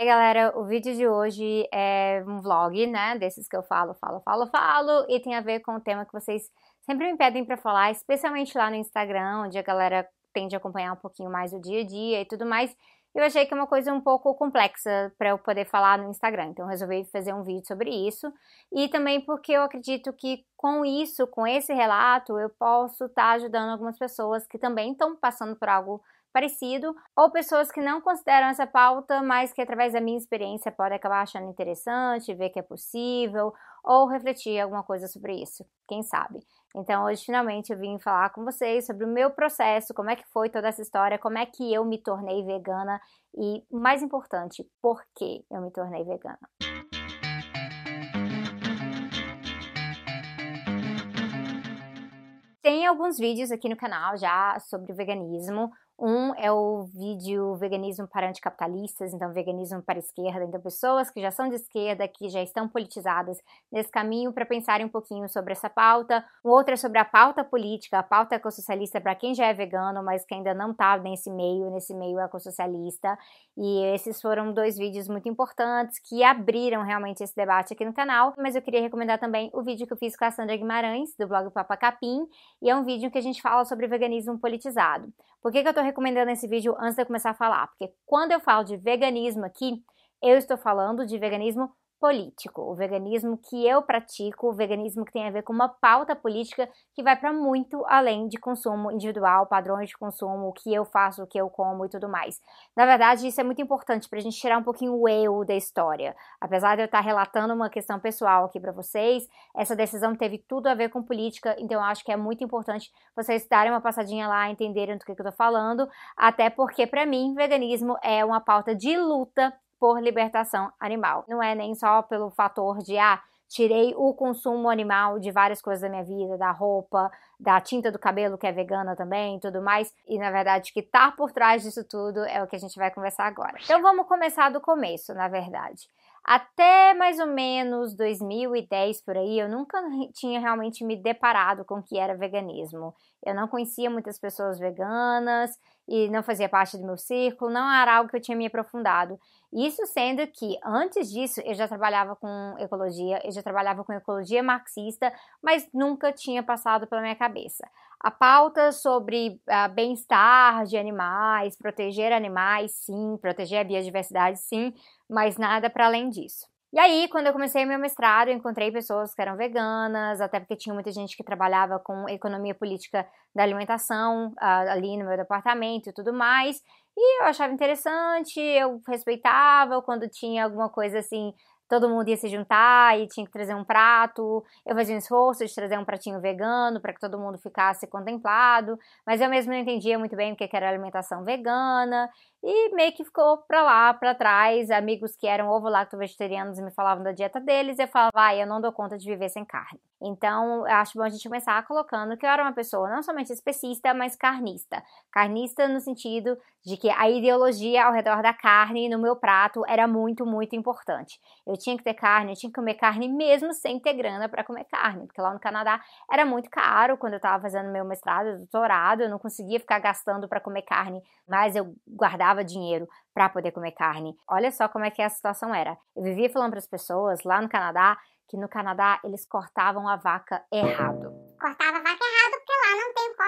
E aí, galera, o vídeo de hoje é um vlog, né? Desses que eu falo, falo, falo, falo, e tem a ver com o tema que vocês sempre me pedem para falar, especialmente lá no Instagram, onde a galera tende a acompanhar um pouquinho mais o dia a dia e tudo mais. Eu achei que é uma coisa um pouco complexa para eu poder falar no Instagram, então resolvi fazer um vídeo sobre isso. E também porque eu acredito que com isso, com esse relato, eu posso estar tá ajudando algumas pessoas que também estão passando por algo parecido, ou pessoas que não consideram essa pauta, mas que através da minha experiência podem acabar achando interessante, ver que é possível, ou refletir alguma coisa sobre isso, quem sabe. Então hoje finalmente eu vim falar com vocês sobre o meu processo, como é que foi toda essa história, como é que eu me tornei vegana e, mais importante, por que eu me tornei vegana. Tem alguns vídeos aqui no canal já sobre veganismo. Um é o vídeo Veganismo para Anticapitalistas, então veganismo para esquerda, então pessoas que já são de esquerda, que já estão politizadas nesse caminho para pensarem um pouquinho sobre essa pauta. O outro é sobre a pauta política, a pauta ecossocialista para quem já é vegano, mas que ainda não está nesse meio, nesse meio ecossocialista. E esses foram dois vídeos muito importantes que abriram realmente esse debate aqui no canal. Mas eu queria recomendar também o vídeo que eu fiz com a Sandra Guimarães, do blog Papa Capim, e é um vídeo que a gente fala sobre veganismo politizado. Por que, que eu estou recomendando esse vídeo antes de eu começar a falar? Porque quando eu falo de veganismo aqui, eu estou falando de veganismo político, o veganismo que eu pratico, o veganismo que tem a ver com uma pauta política que vai para muito além de consumo individual, padrões de consumo, o que eu faço, o que eu como e tudo mais. Na verdade, isso é muito importante para a gente tirar um pouquinho o eu da história. Apesar de eu estar relatando uma questão pessoal aqui para vocês, essa decisão teve tudo a ver com política, então eu acho que é muito importante vocês darem uma passadinha lá, entenderem do que, que eu tô falando, até porque para mim, veganismo é uma pauta de luta por libertação animal. Não é nem só pelo fator de, ah, tirei o consumo animal de várias coisas da minha vida, da roupa, da tinta do cabelo que é vegana também tudo mais. E na verdade, o que tá por trás disso tudo é o que a gente vai conversar agora. Então vamos começar do começo, na verdade. Até mais ou menos 2010 por aí, eu nunca tinha realmente me deparado com o que era veganismo. Eu não conhecia muitas pessoas veganas e não fazia parte do meu círculo, não era algo que eu tinha me aprofundado. Isso sendo que antes disso eu já trabalhava com ecologia, eu já trabalhava com ecologia marxista, mas nunca tinha passado pela minha cabeça. A pauta sobre uh, bem-estar de animais, proteger animais, sim, proteger a biodiversidade, sim, mas nada para além disso. E aí, quando eu comecei meu mestrado, eu encontrei pessoas que eram veganas, até porque tinha muita gente que trabalhava com economia política da alimentação ali no meu departamento e tudo mais. E eu achava interessante, eu respeitava quando tinha alguma coisa assim, todo mundo ia se juntar e tinha que trazer um prato. Eu fazia um esforço de trazer um pratinho vegano para que todo mundo ficasse contemplado, mas eu mesmo não entendia muito bem o que era alimentação vegana e meio que ficou pra lá, pra trás. Amigos que eram ovo-lacto-vegetarianos me falavam da dieta deles, e eu falava, vai, eu não dou conta de viver sem carne. Então, acho bom a gente começar colocando que eu era uma pessoa não somente especista, mas carnista. Carnista no sentido de que a ideologia ao redor da carne no meu prato era muito, muito importante. Eu tinha que ter carne, eu tinha que comer carne mesmo sem ter grana para comer carne, porque lá no Canadá era muito caro quando eu estava fazendo meu mestrado, doutorado, eu não conseguia ficar gastando para comer carne, mas eu guardava dava dinheiro para poder comer carne. Olha só como é que a situação era. Eu vivia falando para as pessoas lá no Canadá que no Canadá eles cortavam a vaca errado. Cortava a vaca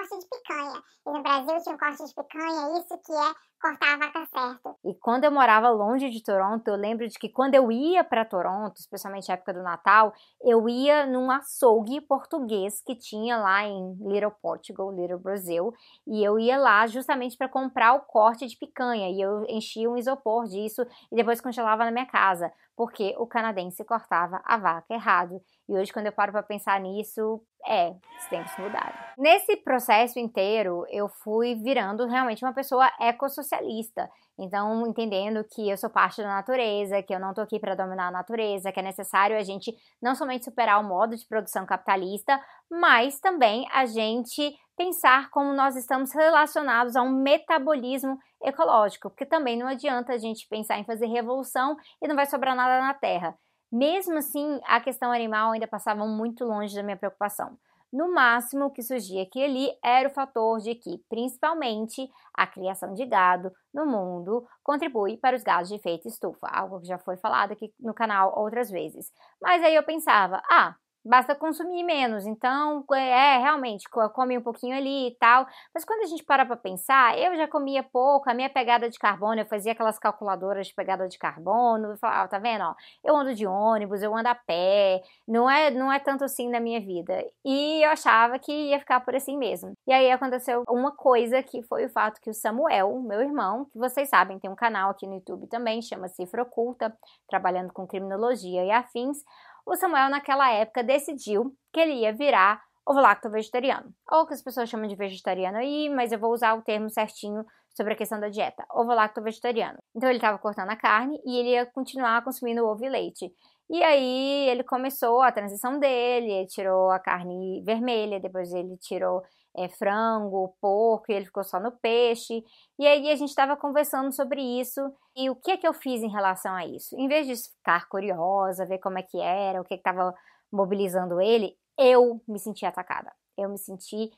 corte de picanha. E no Brasil tinha um corte de picanha, isso que é cortar a vaca certo. E quando eu morava longe de Toronto, eu lembro de que quando eu ia para Toronto, especialmente na época do Natal, eu ia num açougue português que tinha lá em Little Portugal, Little Brazil, e eu ia lá justamente para comprar o corte de picanha, e eu enchia um isopor disso e depois congelava na minha casa, porque o canadense cortava a vaca errado. E hoje, quando eu paro para pensar nisso, é, os tempos mudaram. Nesse processo inteiro, eu fui virando realmente uma pessoa ecossocialista. Então, entendendo que eu sou parte da natureza, que eu não tô aqui para dominar a natureza, que é necessário a gente não somente superar o modo de produção capitalista, mas também a gente pensar como nós estamos relacionados a um metabolismo ecológico, porque também não adianta a gente pensar em fazer revolução e não vai sobrar nada na Terra. Mesmo assim, a questão animal ainda passava muito longe da minha preocupação. No máximo, o que surgia aqui ali era o fator de que, principalmente, a criação de gado no mundo contribui para os gases de efeito estufa, algo que já foi falado aqui no canal outras vezes. Mas aí eu pensava, ah, basta consumir menos. Então, é, realmente, come um pouquinho ali e tal. Mas quando a gente para para pensar, eu já comia pouco, a minha pegada de carbono, eu fazia aquelas calculadoras de pegada de carbono, eu falava, tá vendo, ó, eu ando de ônibus, eu ando a pé, não é, não é tanto assim na minha vida. E eu achava que ia ficar por assim mesmo. E aí aconteceu uma coisa que foi o fato que o Samuel, meu irmão, que vocês sabem, tem um canal aqui no YouTube também, chama Cifra Oculta, trabalhando com criminologia e afins, o Samuel, naquela época, decidiu que ele ia virar ovo-lacto vegetariano. Ou que as pessoas chamam de vegetariano aí, mas eu vou usar o termo certinho sobre a questão da dieta, ovo-lacto vegetariano. Então ele estava cortando a carne e ele ia continuar consumindo ovo e leite. E aí ele começou a transição dele, ele tirou a carne vermelha, depois ele tirou é, frango, porco, e ele ficou só no peixe. E aí a gente estava conversando sobre isso e o que é que eu fiz em relação a isso. Em vez de ficar curiosa, ver como é que era, o que estava mobilizando ele, eu me senti atacada. Eu me senti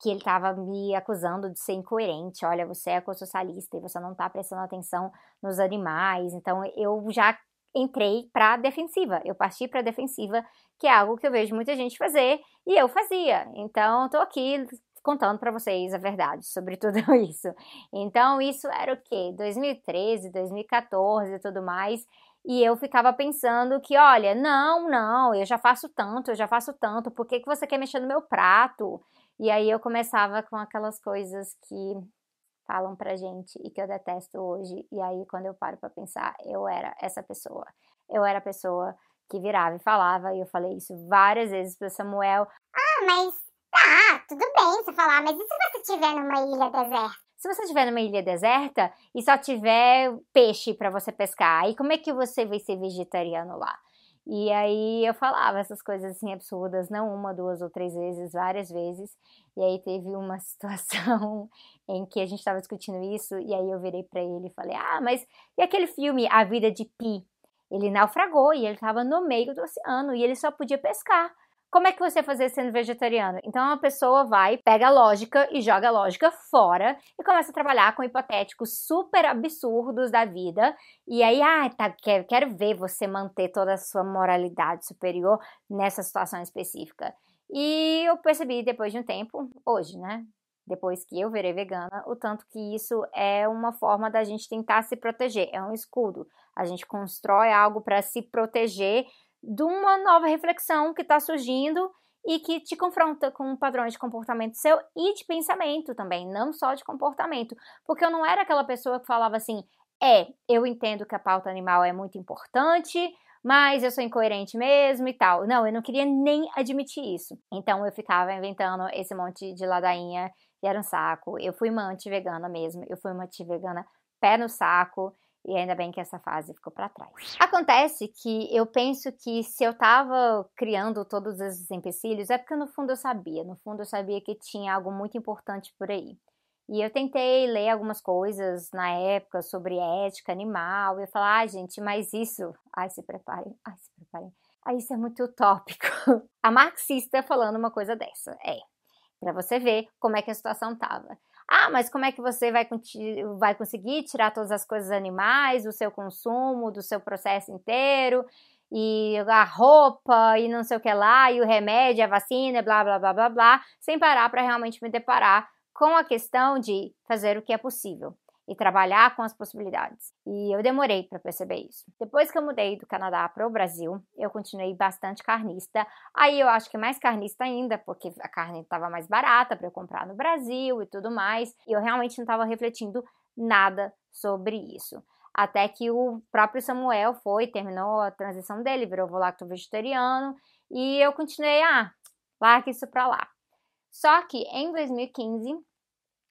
que ele estava me acusando de ser incoerente. Olha, você é ecossocialista e você não está prestando atenção nos animais. Então eu já entrei para defensiva. Eu parti para defensiva, que é algo que eu vejo muita gente fazer e eu fazia. Então, estou aqui contando para vocês a verdade sobre tudo isso. Então, isso era o quê? 2013, 2014 e tudo mais. E eu ficava pensando que, olha, não, não, eu já faço tanto, eu já faço tanto, por que, que você quer mexer no meu prato? E aí eu começava com aquelas coisas que falam pra gente e que eu detesto hoje. E aí, quando eu paro para pensar, eu era essa pessoa. Eu era a pessoa que virava e falava, e eu falei isso várias vezes pro Samuel. Ah, mas tá, tudo bem você falar, mas e se você estiver numa ilha deserta? Se você estiver numa ilha deserta e só tiver peixe para você pescar, aí como é que você vai ser vegetariano lá? E aí eu falava essas coisas assim absurdas, não uma, duas ou três vezes, várias vezes. E aí teve uma situação em que a gente estava discutindo isso, e aí eu virei para ele e falei: Ah, mas e aquele filme A Vida de Pi? Ele naufragou e ele estava no meio do oceano e ele só podia pescar. Como é que você fazer sendo vegetariano? Então a pessoa vai, pega a lógica e joga a lógica fora e começa a trabalhar com hipotéticos super absurdos da vida. E aí, ah, tá, quero, quero ver você manter toda a sua moralidade superior nessa situação específica. E eu percebi depois de um tempo, hoje, né? Depois que eu virei vegana, o tanto que isso é uma forma da gente tentar se proteger, é um escudo. A gente constrói algo para se proteger de uma nova reflexão que está surgindo e que te confronta com padrões de comportamento seu e de pensamento também, não só de comportamento. Porque eu não era aquela pessoa que falava assim: é, eu entendo que a pauta animal é muito importante, mas eu sou incoerente mesmo e tal. Não, eu não queria nem admitir isso. Então eu ficava inventando esse monte de ladainha e era um saco. Eu fui uma anti-vegana mesmo, eu fui uma anti-vegana pé no saco. E ainda bem que essa fase ficou para trás. Acontece que eu penso que se eu tava criando todos esses empecilhos, é porque no fundo eu sabia. No fundo eu sabia que tinha algo muito importante por aí. E eu tentei ler algumas coisas na época sobre ética animal. E eu falei, ah, gente, mas isso. Ai, se preparem. Ai, se preparem. Ai, isso é muito utópico. A marxista falando uma coisa dessa. É. Para você ver como é que a situação tava. Ah, mas como é que você vai, vai conseguir tirar todas as coisas animais do seu consumo, do seu processo inteiro? e a roupa e não sei o que lá, e o remédio, a vacina, blá blá blá blá blá, sem parar para realmente me deparar com a questão de fazer o que é possível e trabalhar com as possibilidades. E eu demorei para perceber isso. Depois que eu mudei do Canadá para o Brasil, eu continuei bastante carnista. Aí eu acho que mais carnista ainda, porque a carne estava mais barata para eu comprar no Brasil e tudo mais. E eu realmente não estava refletindo nada sobre isso. Até que o próprio Samuel foi, terminou a transição dele, virou volacto vegetariano, e eu continuei, ah, larga isso para lá. Só que em 2015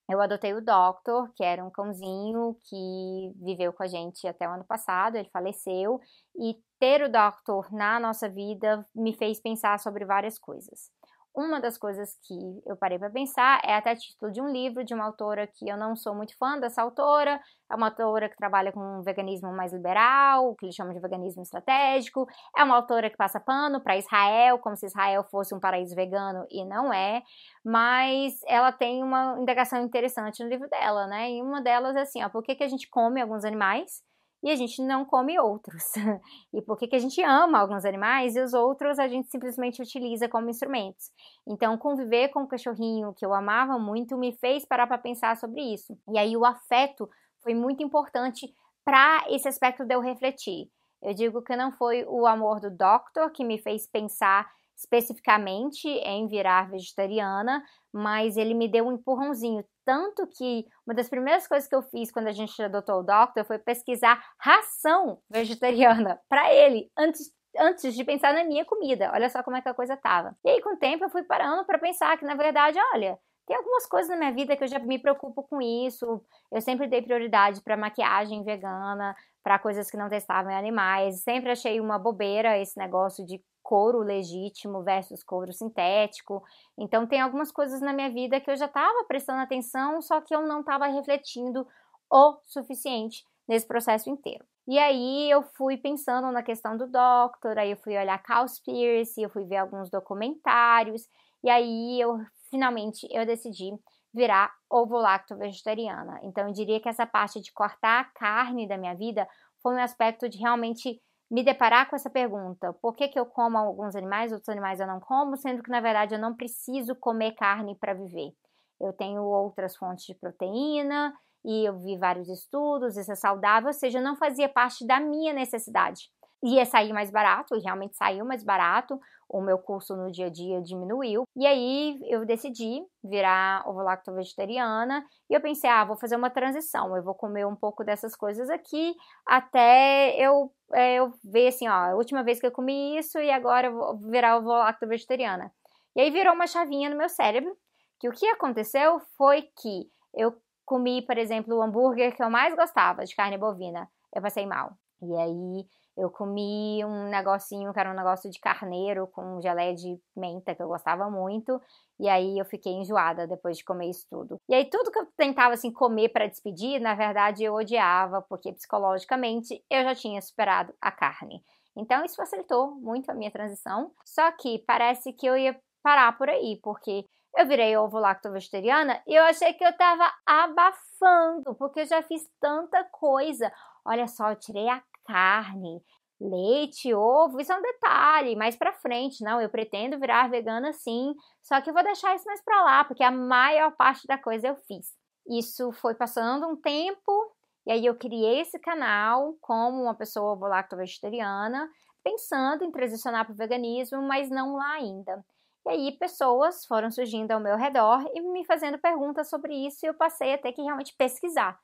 eu adotei o Doctor, que era um cãozinho que viveu com a gente até o ano passado, ele faleceu, e ter o Doctor na nossa vida me fez pensar sobre várias coisas. Uma das coisas que eu parei para pensar é até título de um livro de uma autora que eu não sou muito fã dessa autora, é uma autora que trabalha com um veganismo mais liberal, que eles chamam de veganismo estratégico, é uma autora que passa pano para Israel, como se Israel fosse um paraíso vegano e não é, mas ela tem uma indagação interessante no livro dela, né? E uma delas é assim, ó, por que, que a gente come alguns animais e a gente não come outros. e por que, que a gente ama alguns animais e os outros a gente simplesmente utiliza como instrumentos. Então, conviver com o cachorrinho que eu amava muito me fez parar para pensar sobre isso. E aí, o afeto foi muito importante para esse aspecto de eu refletir. Eu digo que não foi o amor do Doctor que me fez pensar especificamente em virar vegetariana, mas ele me deu um empurrãozinho. Tanto que uma das primeiras coisas que eu fiz quando a gente adotou o Doctor foi pesquisar ração vegetariana para ele, antes, antes de pensar na minha comida. Olha só como é que a coisa tava. E aí, com o tempo, eu fui parando para pensar que, na verdade, olha, tem algumas coisas na minha vida que eu já me preocupo com isso. Eu sempre dei prioridade para maquiagem vegana, para coisas que não testavam em animais. Sempre achei uma bobeira esse negócio de couro legítimo versus couro sintético. Então, tem algumas coisas na minha vida que eu já estava prestando atenção, só que eu não estava refletindo o suficiente nesse processo inteiro. E aí eu fui pensando na questão do Doctor, aí eu fui olhar Cowspiracy, eu fui ver alguns documentários, e aí eu finalmente eu decidi virar ovo-lacto vegetariana. Então eu diria que essa parte de cortar a carne da minha vida foi um aspecto de realmente me deparar com essa pergunta: por que, que eu como alguns animais, outros animais eu não como, sendo que na verdade eu não preciso comer carne para viver. Eu tenho outras fontes de proteína e eu vi vários estudos, isso é saudável, ou seja, não fazia parte da minha necessidade ia sair mais barato, e realmente saiu mais barato, o meu custo no dia a dia diminuiu. E aí eu decidi virar ovo-lacto vegetariana e eu pensei, ah, vou fazer uma transição, eu vou comer um pouco dessas coisas aqui até eu, é, eu ver assim, ó, a última vez que eu comi isso e agora eu vou virar ovo-lacto vegetariana. E aí virou uma chavinha no meu cérebro, que o que aconteceu foi que eu comi, por exemplo, o hambúrguer que eu mais gostava de carne bovina, eu passei mal. E aí eu comi um negocinho que era um negócio de carneiro com geleia de menta, que eu gostava muito. E aí eu fiquei enjoada depois de comer isso tudo. E aí tudo que eu tentava assim comer para despedir, na verdade eu odiava, porque psicologicamente eu já tinha superado a carne. Então isso facilitou muito a minha transição. Só que parece que eu ia parar por aí, porque eu virei ovo lacto vegetariana e eu achei que eu tava abafando, porque eu já fiz tanta coisa. Olha só, eu tirei a carne, leite, ovo, isso é um detalhe, mais para frente, não, eu pretendo virar vegana sim, só que eu vou deixar isso mais para lá, porque a maior parte da coisa eu fiz. Isso foi passando um tempo, e aí eu criei esse canal como uma pessoa ovo-lacto-vegetariana, pensando em transicionar para o veganismo, mas não lá ainda. E aí pessoas foram surgindo ao meu redor e me fazendo perguntas sobre isso, e eu passei a ter que realmente pesquisar,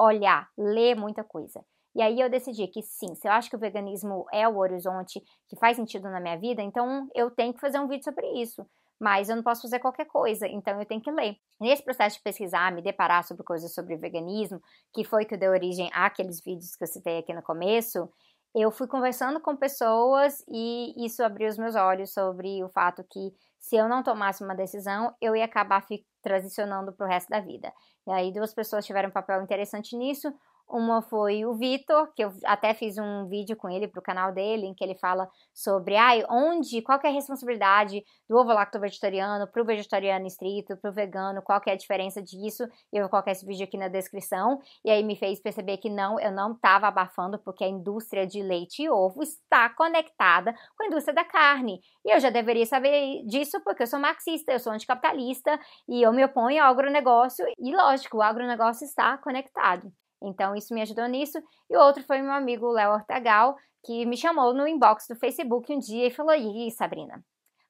olhar, ler muita coisa. E aí eu decidi que sim, se eu acho que o veganismo é o horizonte que faz sentido na minha vida, então eu tenho que fazer um vídeo sobre isso. Mas eu não posso fazer qualquer coisa, então eu tenho que ler. Nesse processo de pesquisar, me deparar sobre coisas sobre veganismo, que foi que deu origem àqueles vídeos que eu citei aqui no começo, eu fui conversando com pessoas e isso abriu os meus olhos sobre o fato que se eu não tomasse uma decisão, eu ia acabar transicionando para o resto da vida. E aí duas pessoas tiveram um papel interessante nisso. Uma foi o Vitor, que eu até fiz um vídeo com ele para o canal dele, em que ele fala sobre ai, onde, qual é a responsabilidade do ovo lacto vegetariano para o vegetariano estrito, para o vegano, qual é a diferença disso. Eu vou colocar esse vídeo aqui na descrição. E aí me fez perceber que não, eu não estava abafando, porque a indústria de leite e ovo está conectada com a indústria da carne. E eu já deveria saber disso, porque eu sou marxista, eu sou anticapitalista e eu me oponho ao agronegócio. E lógico, o agronegócio está conectado. Então, isso me ajudou nisso. E o outro foi meu amigo Léo Ortagal, que me chamou no inbox do Facebook um dia e falou: Ih, Sabrina,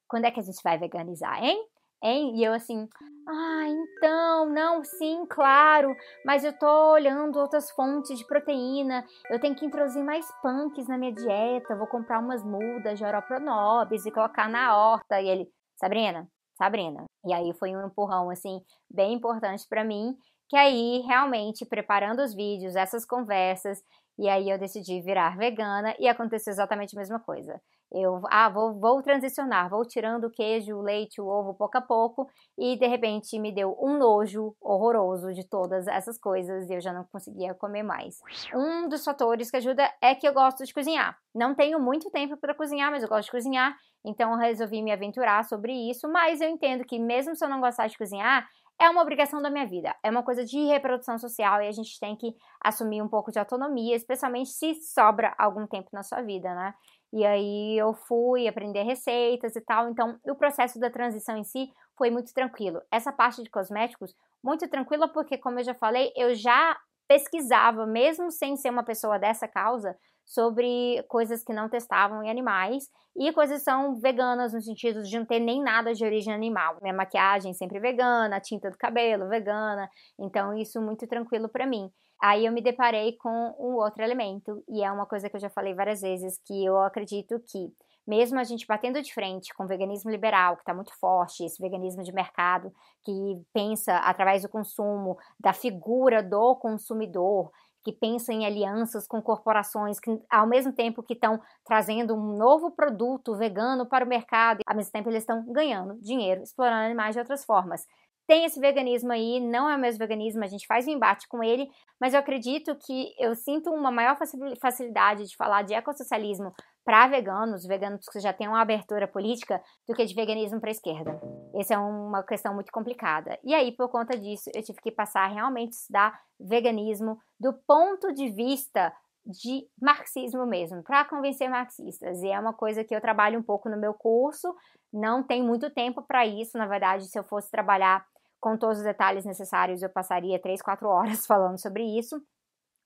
quando é que a gente vai veganizar, hein? Hein? E eu assim, ah, então, não, sim, claro, mas eu tô olhando outras fontes de proteína, eu tenho que introduzir mais punks na minha dieta, vou comprar umas mudas de oropronobis e colocar na horta. E ele, Sabrina, Sabrina. E aí foi um empurrão, assim, bem importante para mim, que aí realmente preparando os vídeos, essas conversas E aí eu decidi virar vegana e aconteceu exatamente a mesma coisa. Eu, ah, vou, vou transicionar, vou tirando o queijo, o leite, o ovo pouco a pouco, e de repente me deu um nojo horroroso de todas essas coisas e eu já não conseguia comer mais. Um dos fatores que ajuda é que eu gosto de cozinhar. Não tenho muito tempo para cozinhar, mas eu gosto de cozinhar, então eu resolvi me aventurar sobre isso. Mas eu entendo que, mesmo se eu não gostar de cozinhar, é uma obrigação da minha vida, é uma coisa de reprodução social e a gente tem que assumir um pouco de autonomia, especialmente se sobra algum tempo na sua vida, né? E aí eu fui aprender receitas e tal, então o processo da transição em si foi muito tranquilo. Essa parte de cosméticos, muito tranquila porque, como eu já falei, eu já pesquisava, mesmo sem ser uma pessoa dessa causa, sobre coisas que não testavam em animais e coisas são veganas no sentido de não ter nem nada de origem animal. Minha maquiagem sempre vegana, a tinta do cabelo vegana, então isso muito tranquilo para mim. Aí eu me deparei com um outro elemento e é uma coisa que eu já falei várias vezes que eu acredito que mesmo a gente batendo de frente com o veganismo liberal, que está muito forte, esse veganismo de mercado que pensa através do consumo, da figura do consumidor, que pensa em alianças com corporações que, ao mesmo tempo que estão trazendo um novo produto vegano para o mercado, ao mesmo tempo eles estão ganhando dinheiro, explorando animais de outras formas. Tem esse veganismo aí, não é o mesmo veganismo, a gente faz um embate com ele, mas eu acredito que eu sinto uma maior facilidade de falar de ecossocialismo para veganos, veganos que já têm uma abertura política, do que de veganismo para esquerda. Essa é uma questão muito complicada. E aí, por conta disso, eu tive que passar a realmente estudar veganismo do ponto de vista de marxismo mesmo, para convencer marxistas. E é uma coisa que eu trabalho um pouco no meu curso, não tem muito tempo para isso, na verdade, se eu fosse trabalhar com todos os detalhes necessários, eu passaria três, quatro horas falando sobre isso,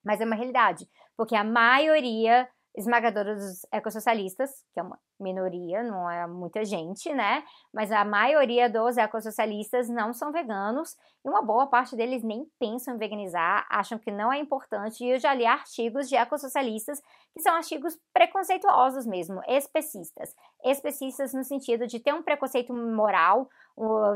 mas é uma realidade, porque a maioria esmagadora dos ecossocialistas, que é uma minoria, não é muita gente, né? Mas a maioria dos ecossocialistas não são veganos e uma boa parte deles nem pensam em veganizar, acham que não é importante. E eu já li artigos de ecossocialistas que são artigos preconceituosos mesmo, especistas. Especistas no sentido de ter um preconceito moral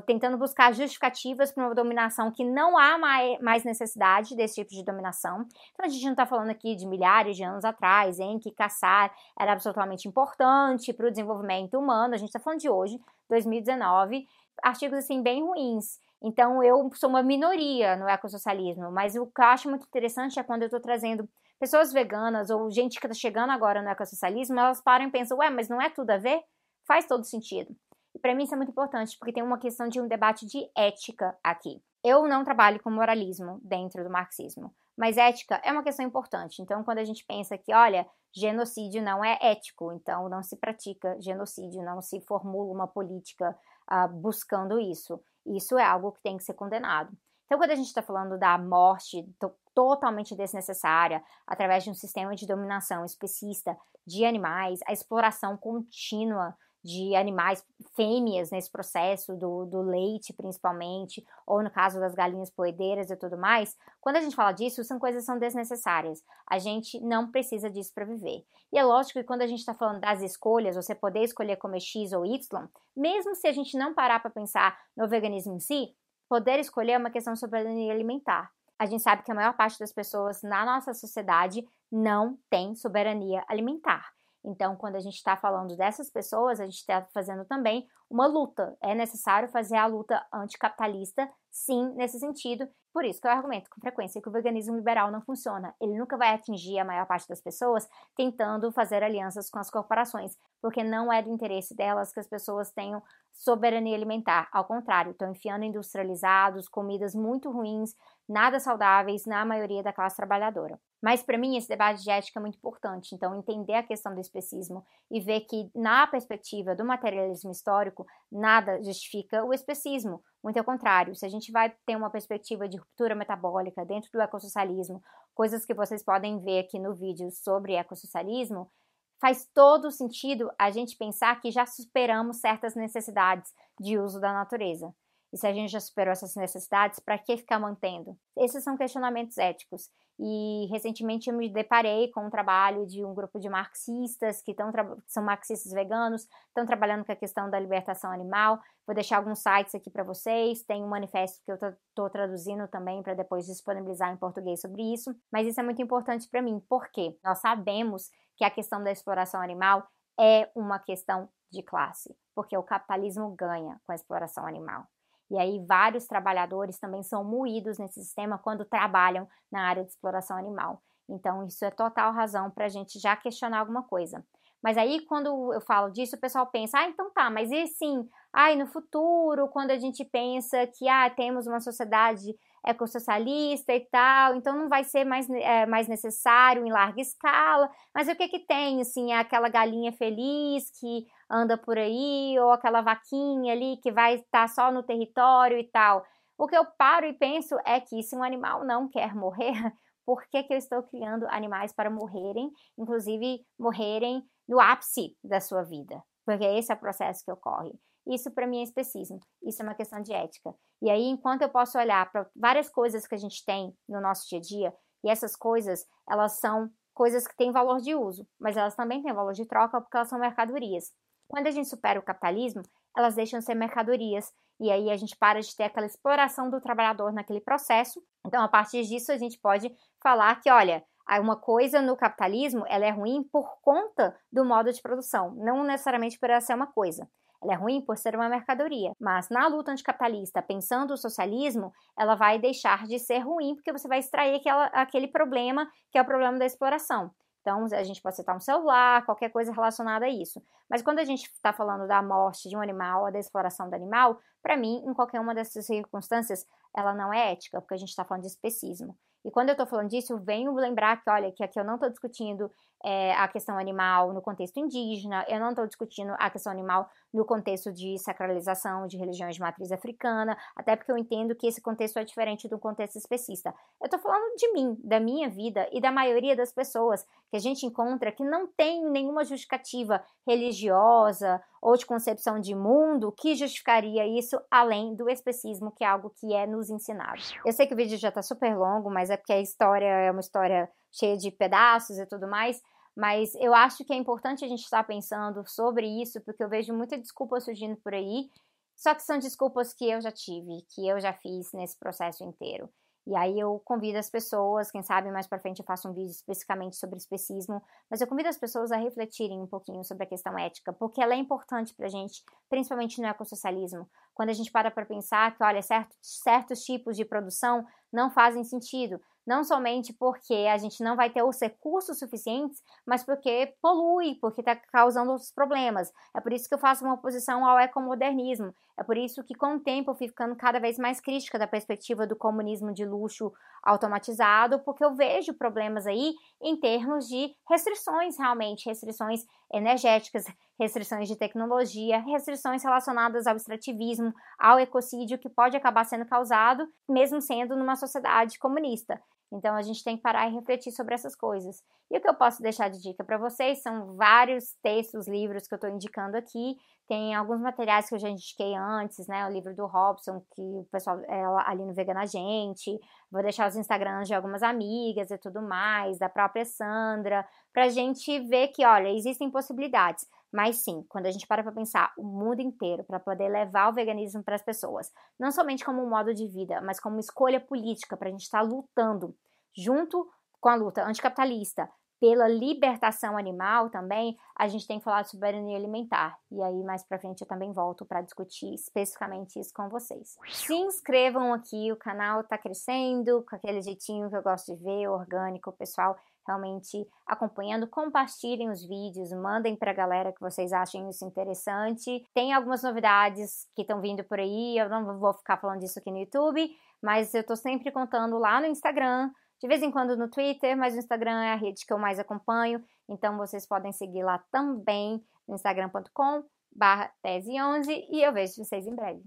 tentando buscar justificativas para uma dominação que não há mais necessidade desse tipo de dominação. Então a gente não está falando aqui de milhares de anos atrás, em que caçar era absolutamente importante para o desenvolvimento humano. A gente está falando de hoje, 2019, artigos assim bem ruins. Então eu sou uma minoria no ecossocialismo, mas o que eu acho muito interessante é quando eu estou trazendo pessoas veganas ou gente que está chegando agora no ecossocialismo, elas param e pensam, ué, mas não é tudo a ver? Faz todo sentido. E para mim isso é muito importante, porque tem uma questão de um debate de ética aqui. Eu não trabalho com moralismo dentro do marxismo, mas ética é uma questão importante. Então, quando a gente pensa que, olha, genocídio não é ético, então não se pratica genocídio, não se formula uma política uh, buscando isso. Isso é algo que tem que ser condenado. Então, quando a gente está falando da morte totalmente desnecessária, através de um sistema de dominação especista de animais, a exploração contínua de animais fêmeas nesse processo do, do leite, principalmente, ou no caso das galinhas poedeiras e tudo mais, quando a gente fala disso, são coisas que são desnecessárias. A gente não precisa disso para viver. E é lógico que quando a gente está falando das escolhas, você poder escolher comer X ou Y, mesmo se a gente não parar para pensar no veganismo em si, poder escolher é uma questão de soberania alimentar. A gente sabe que a maior parte das pessoas na nossa sociedade não tem soberania alimentar. Então, quando a gente está falando dessas pessoas, a gente está fazendo também uma luta. É necessário fazer a luta anticapitalista, sim, nesse sentido. Por isso que eu argumento com frequência que o veganismo liberal não funciona. Ele nunca vai atingir a maior parte das pessoas tentando fazer alianças com as corporações, porque não é do interesse delas que as pessoas tenham soberania alimentar. Ao contrário, estão enfiando industrializados, comidas muito ruins, nada saudáveis na maioria da classe trabalhadora. Mas para mim esse debate de ética é muito importante, então entender a questão do especismo e ver que na perspectiva do materialismo histórico nada justifica o especismo, muito ao contrário, se a gente vai ter uma perspectiva de ruptura metabólica dentro do ecossocialismo, coisas que vocês podem ver aqui no vídeo sobre ecossocialismo, faz todo sentido a gente pensar que já superamos certas necessidades de uso da natureza. E se a gente já superou essas necessidades, para que ficar mantendo? Esses são questionamentos éticos. E recentemente eu me deparei com um trabalho de um grupo de marxistas que, tão, são marxistas veganos, estão trabalhando com a questão da libertação animal. Vou deixar alguns sites aqui para vocês. Tem um manifesto que eu estou traduzindo também para depois disponibilizar em português sobre isso. Mas isso é muito importante para mim, porque nós sabemos que a questão da exploração animal é uma questão de classe, porque o capitalismo ganha com a exploração animal. E aí vários trabalhadores também são moídos nesse sistema quando trabalham na área de exploração animal. Então isso é total razão para a gente já questionar alguma coisa. Mas aí quando eu falo disso, o pessoal pensa, ah, então tá, mas e sim, ai, no futuro, quando a gente pensa que ah, temos uma sociedade ecossocialista e tal, então não vai ser mais, é, mais necessário em larga escala, mas o que que tem, assim, é aquela galinha feliz que anda por aí, ou aquela vaquinha ali que vai estar só no território e tal. O que eu paro e penso é que se um animal não quer morrer, por que, que eu estou criando animais para morrerem, inclusive morrerem no ápice da sua vida? Porque esse é o processo que ocorre. Isso para mim é especismo, isso é uma questão de ética. E aí, enquanto eu posso olhar para várias coisas que a gente tem no nosso dia a dia, e essas coisas, elas são coisas que têm valor de uso, mas elas também têm valor de troca porque elas são mercadorias. Quando a gente supera o capitalismo, elas deixam de ser mercadorias e aí a gente para de ter aquela exploração do trabalhador naquele processo. Então, a partir disso, a gente pode falar que, olha, uma coisa no capitalismo, ela é ruim por conta do modo de produção, não necessariamente por ela ser uma coisa. Ela é ruim por ser uma mercadoria, mas na luta anticapitalista, pensando o socialismo, ela vai deixar de ser ruim porque você vai extrair aquela, aquele problema que é o problema da exploração. Então, a gente pode citar um celular, qualquer coisa relacionada a isso. Mas quando a gente está falando da morte de um animal ou da exploração do animal, para mim, em qualquer uma dessas circunstâncias, ela não é ética, porque a gente está falando de especismo. E quando eu estou falando disso, eu venho lembrar que, olha, que aqui eu não estou discutindo é, a questão animal no contexto indígena, eu não estou discutindo a questão animal no contexto de sacralização de religiões de matriz africana, até porque eu entendo que esse contexto é diferente do contexto especista. Eu estou falando de mim, da minha vida e da maioria das pessoas que a gente encontra que não tem nenhuma justificativa religiosa ou de concepção de mundo que justificaria isso além do especismo, que é algo que é nos ensinado. Eu sei que o vídeo já está super longo, mas é porque a história é uma história cheia de pedaços e tudo mais. Mas eu acho que é importante a gente estar pensando sobre isso, porque eu vejo muita desculpa surgindo por aí, só que são desculpas que eu já tive, que eu já fiz nesse processo inteiro. E aí eu convido as pessoas, quem sabe mais para frente eu faço um vídeo especificamente sobre especismo, mas eu convido as pessoas a refletirem um pouquinho sobre a questão ética, porque ela é importante para a gente, principalmente no ecossocialismo. Quando a gente para para pensar que, olha, certos, certos tipos de produção não fazem sentido, não somente porque a gente não vai ter os recursos suficientes, mas porque polui, porque está causando outros problemas. É por isso que eu faço uma oposição ao ecomodernismo. É por isso que, com o tempo, eu fui ficando cada vez mais crítica da perspectiva do comunismo de luxo automatizado, porque eu vejo problemas aí em termos de restrições, realmente, restrições energéticas, restrições de tecnologia, restrições relacionadas ao extrativismo, ao ecocídio, que pode acabar sendo causado, mesmo sendo numa sociedade comunista. Então a gente tem que parar e refletir sobre essas coisas. E o que eu posso deixar de dica para vocês são vários textos, livros que eu estou indicando aqui. Tem alguns materiais que eu já indiquei antes, né? O livro do Robson, que o pessoal é ali no Vegana Gente. Vou deixar os Instagrams de algumas amigas e tudo mais, da própria Sandra, para a gente ver que, olha, existem possibilidades. Mas sim, quando a gente para para pensar o mundo inteiro para poder levar o veganismo para as pessoas, não somente como um modo de vida, mas como escolha política para a gente estar tá lutando junto com a luta anticapitalista pela libertação animal também, a gente tem que falar de soberania alimentar. E aí mais para frente eu também volto para discutir especificamente isso com vocês. Se inscrevam aqui, o canal está crescendo com aquele jeitinho que eu gosto de ver, orgânico, pessoal realmente acompanhando, compartilhem os vídeos, mandem para a galera que vocês achem isso interessante. Tem algumas novidades que estão vindo por aí, eu não vou ficar falando disso aqui no YouTube, mas eu estou sempre contando lá no Instagram, de vez em quando no Twitter, mas o Instagram é a rede que eu mais acompanho, então vocês podem seguir lá também instagram.com barra tese11 e eu vejo vocês em breve.